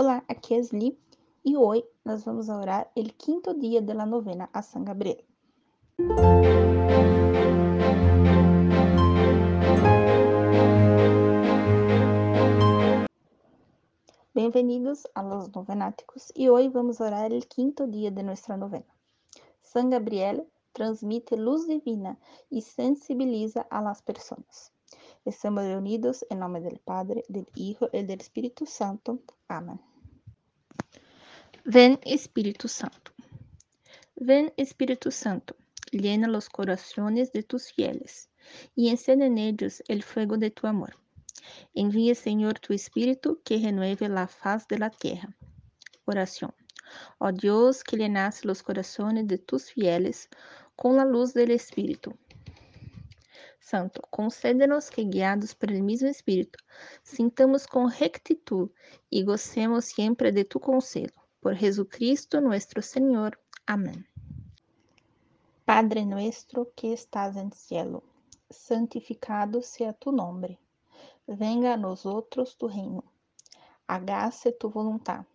Olá, aqui é Sli e hoje nós vamos orar o quinto dia da novena a San Gabriel. Bem-vindos a los novenáticos e hoje vamos orar o quinto dia de nossa novena. San Gabriel transmite luz divina e sensibiliza a las pessoas. Estamos reunidos em nome do Padre, do Hijo e do Espírito Santo. Amém. Ven Espírito Santo. Ven Espírito Santo, llena los corazones de tus fieles y encende en ellos el fuego de tu amor. Envía, Señor, tu Espíritu que renueve la faz de la tierra. Oración. Oh Dios, que llenas los corazones de tus fieles com a luz do Espírito. Santo, concédenos que, guiados pelo mesmo Espírito, sintamos com rectitud e gocemos sempre de tu conselho. Por Jesucristo nuestro Senhor. Amém. Padre nuestro que estás en cielo, santificado sea tu nombre. Venga a nosotros tu reino. Hágase tu voluntad,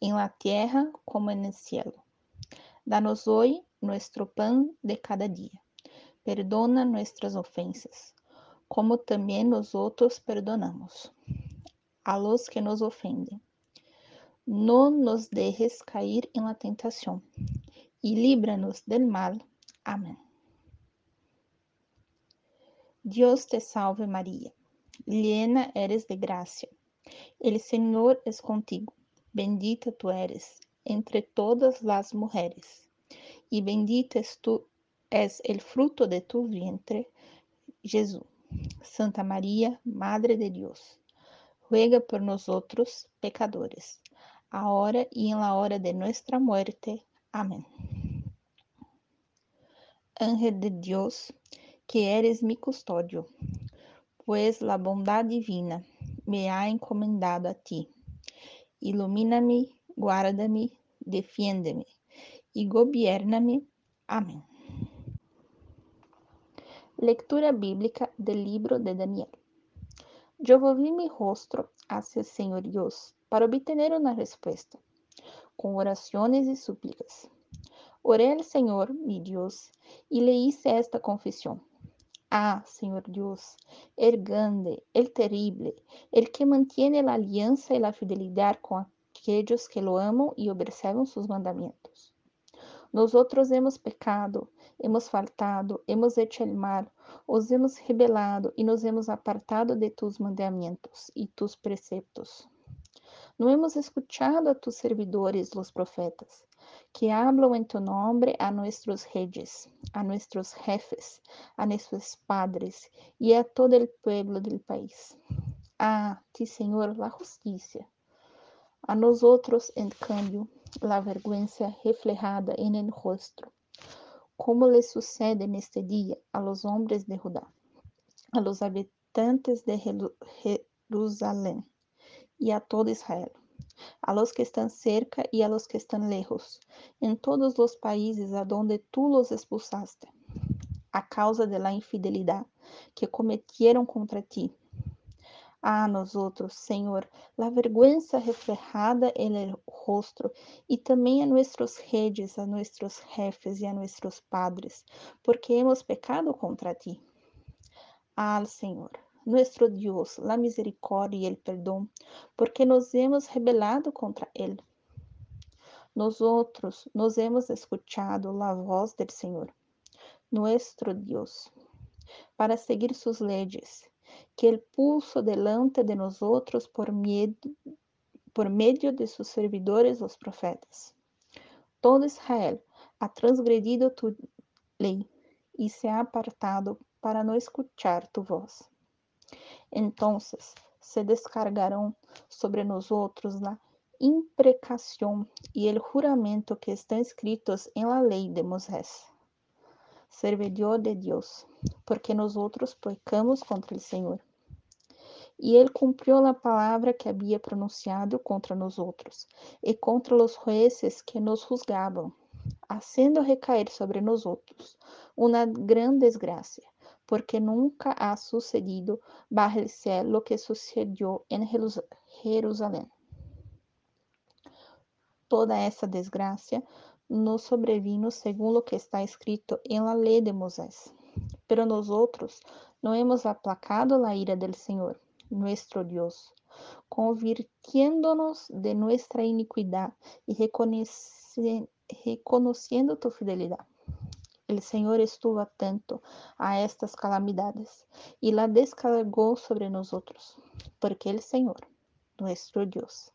en la tierra como en el cielo. Danos hoy nuestro pan de cada dia. Perdona nuestras ofensas, como também nós outros perdonamos a los que nos ofendem. Não nos dejes cair em la tentação e líbranos del mal. Amém. Deus te salve Maria, llena eres de graça. El Senhor es contigo. Bendita tu eres entre todas las mujeres y bendito es, tu, es el fruto de tu vientre, Jesús. Santa María, Madre de Dios, ruega por nosotros pecadores, ahora y en la hora de nuestra muerte. Amén. Ángel de Dios, que eres mi custodio, pues la bondad divina me ha encomendado a ti. Ilumina-me, guarda-me, defiende-me y gobiername. Amém. Lectura bíblica del libro de Daniel. Yo volví mi rostro hacia el Señor Dios para obtener una respuesta, con oraciones y súplicas. Oré al Señor, mi Dios, y le hice esta confesión. Ah, Señor Dios, el grande, el terrible, el que mantiene la alianza y la fidelidad con aquellos que lo aman y observan sus mandamientos. Nós outros hemos pecado, hemos faltado, hemos hecho el mal, os hemos rebelado e nos hemos apartado de tus mandamentos e tus preceptos. Não hemos escuchado a tus servidores, los profetas, que hablan en tu nombre a nuestros reyes, a nuestros jefes, a nuestros padres e a todo el pueblo del país. Ah, ti, Senhor, la justicia. A nós outros, en cambio, la vergüenza reflejada en el rostro, como le sucede neste dia a los hombres de Judá, a los habitantes de Jerusalém e a todo Israel, a los que están cerca y a los que están lejos, en todos los países a donde tú los expulsaste, a causa de la infidelidad que cometieron contra ti a nosotros, Senhor, la vergüenza reflejada en el rostro y también a nuestros reyes, a nuestros jefes y a nuestros padres, porque hemos pecado contra ti. Al Senhor, nuestro Dios, la misericordia y el perdón, porque nos hemos rebelado contra Él. Nosotros nos hemos escuchado la voz del Senhor, nuestro Dios, para seguir sus leyes que el pulso delante de nosotros por, miedo, por medio de sus servidores los profetas. Todo Israel ha transgredido tu ley y se ha apartado para no escuchar tu voz. Entonces se descargarão sobre nosotros la imprecación y el juramento que están escritos en la ley de Moisés servidor de Deus, porque nós outros pecamos contra o Senhor. E ele cumpriu a palavra que havia pronunciado contra nós outros, e contra os jueces que nos juzgavam, haciendo recair sobre nós outros uma grande desgraça, porque nunca ha sucedido bajo el cielo lo que sucedió en Jerusalém. Toda essa desgraça nos sobrevino según lo que está escrito en la ley de Moisés. Pero nosotros no hemos aplacado la ira del Señor, nuestro Dios, convirtiéndonos de nuestra iniquidad y reconociendo tu fidelidad. El Señor estuvo atento a estas calamidades y la descargó sobre nosotros, porque el Señor, nuestro Dios,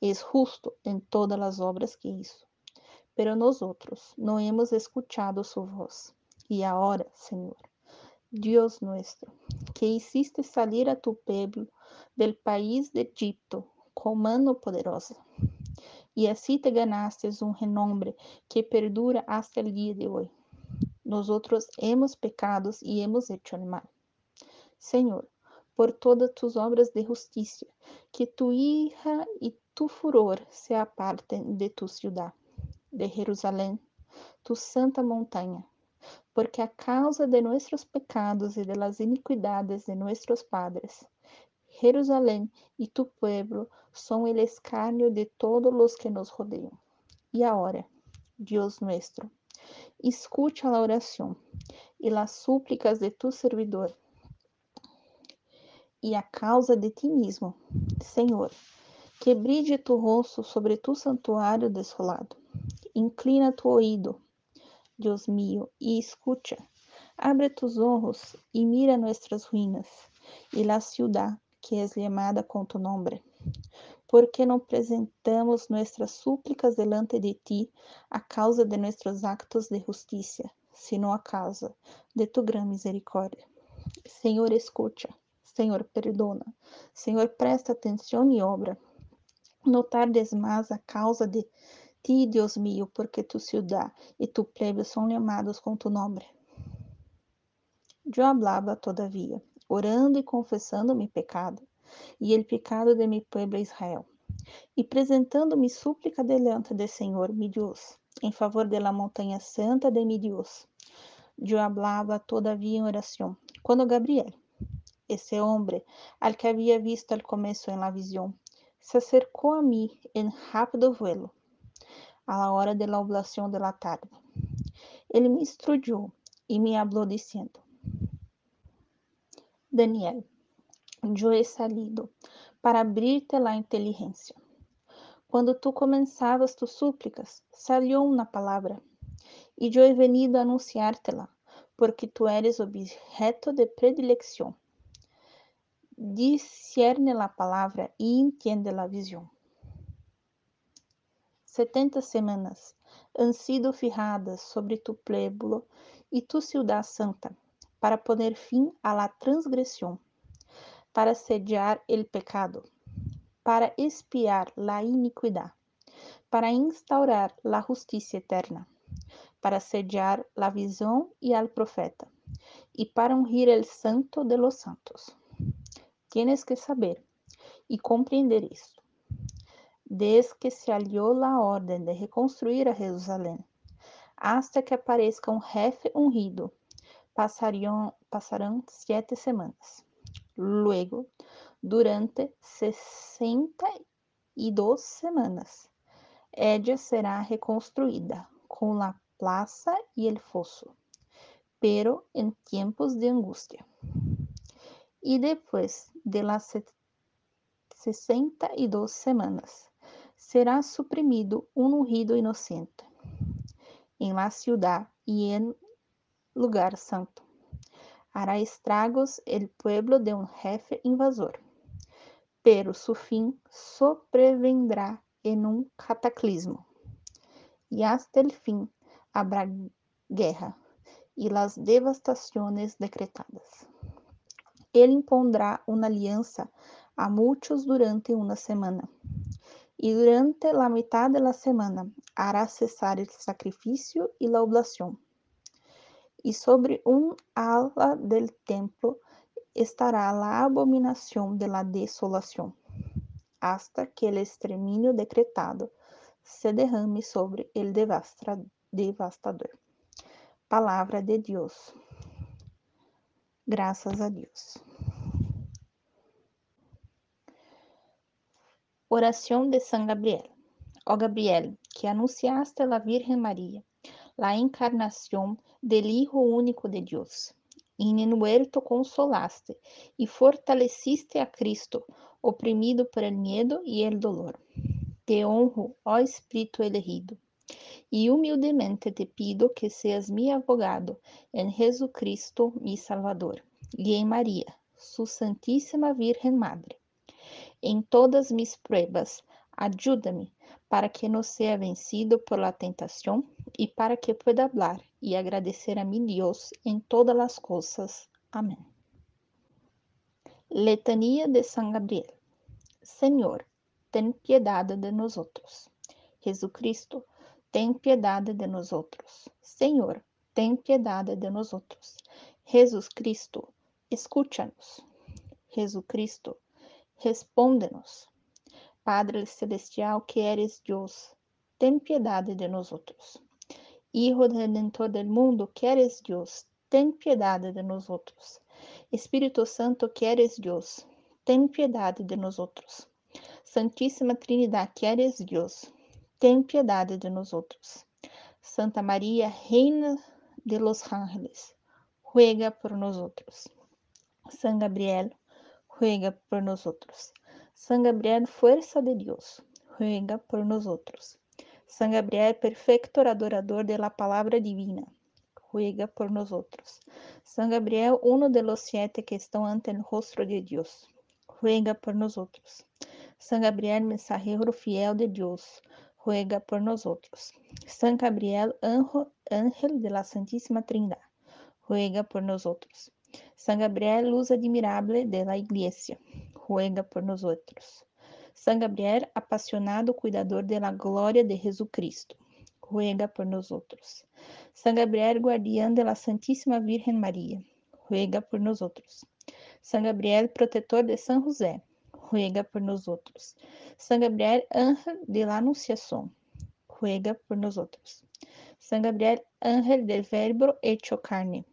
es justo en todas las obras que hizo. Pero nosotros no hemos escuchado su voz. Y ahora, Señor, Dios nuestro, que hiciste salir a tu pueblo del país de Egipto con mano poderosa. Y así te ganaste un renombre que perdura hasta el día de hoy. Nosotros hemos pecado y hemos hecho mal. Señor, por todas tus obras de justicia, que tu hija y tu furor se aparten de tu ciudad de Jerusalém, tu santa montanha, porque a causa de nossos pecados e de las iniquidades de nossos padres, Jerusalém e tu pueblo são el escárnio de todos los que nos rodeiam. E agora, Deus nuestro, escucha a oração e las súplicas de tu servidor. E a causa de ti mesmo, Senhor, que tu rosto sobre tu santuário desolado Inclina tu oído, Dios mío, y escucha. Abre tus ojos y mira nuestras ruinas y la ciudad que es llamada con tu nombre. Porque não presentamos nuestras súplicas delante de ti a causa de nuestros actos de justicia, sino a causa de tu gran misericórdia. Senhor, escucha. Senhor, perdona. Senhor, presta atenção e obra. No tardes mais a causa de ti, Dios mío, porque tu ciudad y tu plebe son llamados con tu nombre. Yo hablaba todavía, orando y confesando mi pecado y el pecado de mi pueblo Israel, y presentando mi súplica delante del Señor mi Dios, en favor de la santa de mi Dios. Yo hablaba todavía en oración, cuando Gabriel, ese hombre al que había visto al comienzo en la visión, se acercó a mí en rápido vuelo a hora de la oblación de la tarde. Ele me instruyó y me habló diciendo, Daniel, yo he salido para abrirte la inteligencia. Cuando tú comenzabas tus súplicas, salió una palabra, y yo he venido a anunciártela, porque tú eres objeto de predilección. Discierne la palabra y entiende la visión. Setenta semanas han sido fijadas sobre tu pueblo e tu ciudad santa, para poner fim a la transgressão, para sediar el pecado, para espiar la iniquidad, para instaurar la justicia eterna, para sediar la visão e al profeta, e para ungir el santo de los santos. Tienes que saber e compreender isso desde que se aliou la orden de reconstruir a Jerusalém, hasta que aparezca um jefe ungido. Passarão sete semanas. Luego, durante sessenta e duas semanas, ella será reconstruída com la plaza e el fosso, pero en tiempos de angústia. E depois de las sessenta e duas semanas, será suprimido un ungido inocente en la ciudad y en lugar santo. Hará estragos el pueblo de un jefe invasor, pero su fin sobrevendrá en un cataclismo. Y hasta el fin habrá guerra y las devastaciones decretadas. Ele impondrá uma aliança a muitos durante uma semana y durante la mitad de la semana hará cesar el sacrificio y la oblación. Y sobre un ala del templo estará la abominación de la desolación, hasta que el exterminio decretado se derrame sobre el devastador. Palavra de Deus. Graças a Deus. Oração de São Gabriel. oh Gabriel, que anunciaste a la Virgen María la encarnación del Hijo único de Dios, y en el huerto consolaste y fortaleciste a Cristo, oprimido por el miedo y el dolor. Te honro, oh Espíritu elegido, y humildemente te pido que seas mi abogado en Jesucristo, mi Salvador, y en María, su Santísima Virgen Madre. En todas mis pruebas, ayúdame para que no sea vencido por la tentación y para que pueda hablar y agradecer a mi Dios en todas las cosas. Amén. Letanía de San Gabriel. Señor, ten piedad de nosotros. Jesucristo, ten piedad de nosotros. Señor, ten piedad de nosotros. Jesucristo, escúchanos. Jesucristo, respóndenos. Padre Celestial que eres Dios, ten piedad de nosotros. Hijo Redentor del mundo que eres Dios, ten piedad de nosotros. Espíritu Santo que eres Dios, ten piedad de nosotros. Santíssima Trinidad que eres Dios, ten piedad de nosotros. Santa María, Reina de los ángeles, ruega por nosotros. San Gabriel, ruega por nosotros. San Gabriel, fuerza de Dios, ruega por nosotros. San Gabriel, perfecto adorador de la palabra divina, ruega por nosotros. San Gabriel, uno de los siete que están ante el rostro de Dios, ruega por nosotros. San Gabriel, mensajero fiel de Dios, ruega por nosotros. San Gabriel, ángel de la Santísima Trinidad, ruega por nosotros. San Gabriel, luz admirable de la Iglesia, ruega por nosotros. San Gabriel, apasionado cuidador de la gloria de Jesucristo, ruega por nosotros. San Gabriel, guardián de la Santísima Virgen María, ruega por nosotros. San Gabriel, protetor de San José, ruega por nosotros. San Gabriel, ángel de la Anunciación, ruega por nosotros. San Gabriel, ángel del Verbo hecho carne,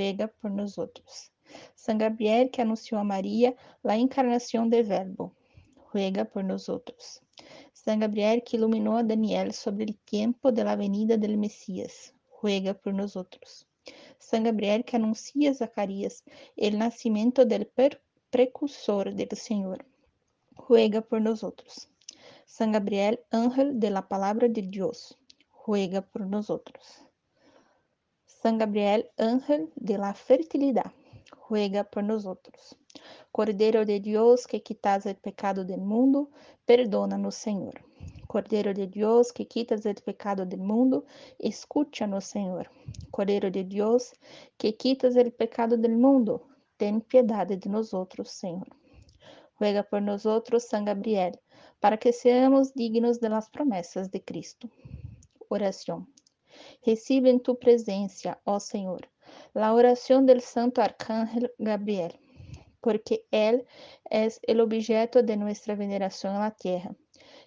ruega por nosotros. San Gabriel, que anunció a María la encarnación del Verbo, ruega por nosotros. San Gabriel, que iluminó a Daniel sobre el tiempo de la venida del Mesías, ruega por nosotros. San Gabriel, que anuncia a Zacarías el nacimiento del precursor del Señor, ruega por nosotros. San Gabriel, ángel de la palabra de Dios, ruega por nosotros. San Gabriel, ángel de la fertilidad, ruega por nosotros. Cordeiro de Deus, que quitas o pecado do mundo, perdona-nos, Senhor. Cordeiro de Deus, que quitas o pecado do mundo, escucha-nos, Senhor. Cordeiro de Deus, que quitas o pecado do mundo, ten piedade de nós outros, Senhor. Ruega por nós outros, San Gabriel, para que seamos dignos de las promessas de Cristo. Oração. Recibe em tu presença, ó Senhor, la oración del Santo Arcángel Gabriel, porque Él es el objeto de nuestra veneración en la tierra.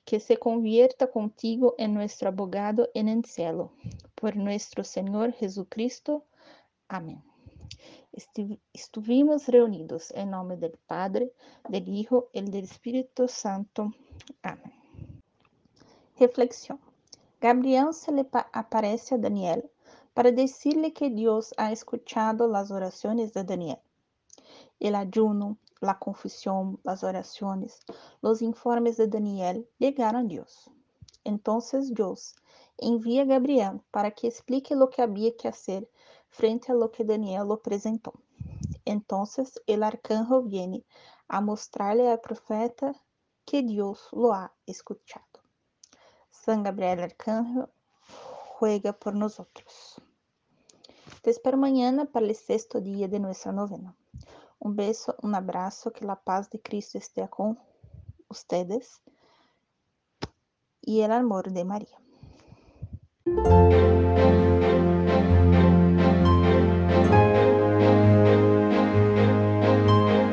Que se convierta contigo en nuestro abogado en el cielo. Por nuestro Señor Jesucristo. Amén. Estuvimos reunidos en nombre del Padre, del Hijo y del Espíritu Santo. Amén. Reflexión. Gabriel se le aparece a Daniel para decirle que Dios ha escuchado las oraciones de Daniel. El ayuno, la confesión, las oraciones, los informes de Daniel llegaron a Dios. Entonces Dios envía a Gabriel para que explique lo que había que hacer frente a lo que Daniel lo presentó. Entonces el arcángel viene a mostrarle al profeta que Dios lo ha escuchado. San Gabriel Arcángel juega por nosotros. Te espero mañana para el sexto día de nuestra novena. Un beso, un abrazo, que la paz de Cristo esté con ustedes y el amor de María.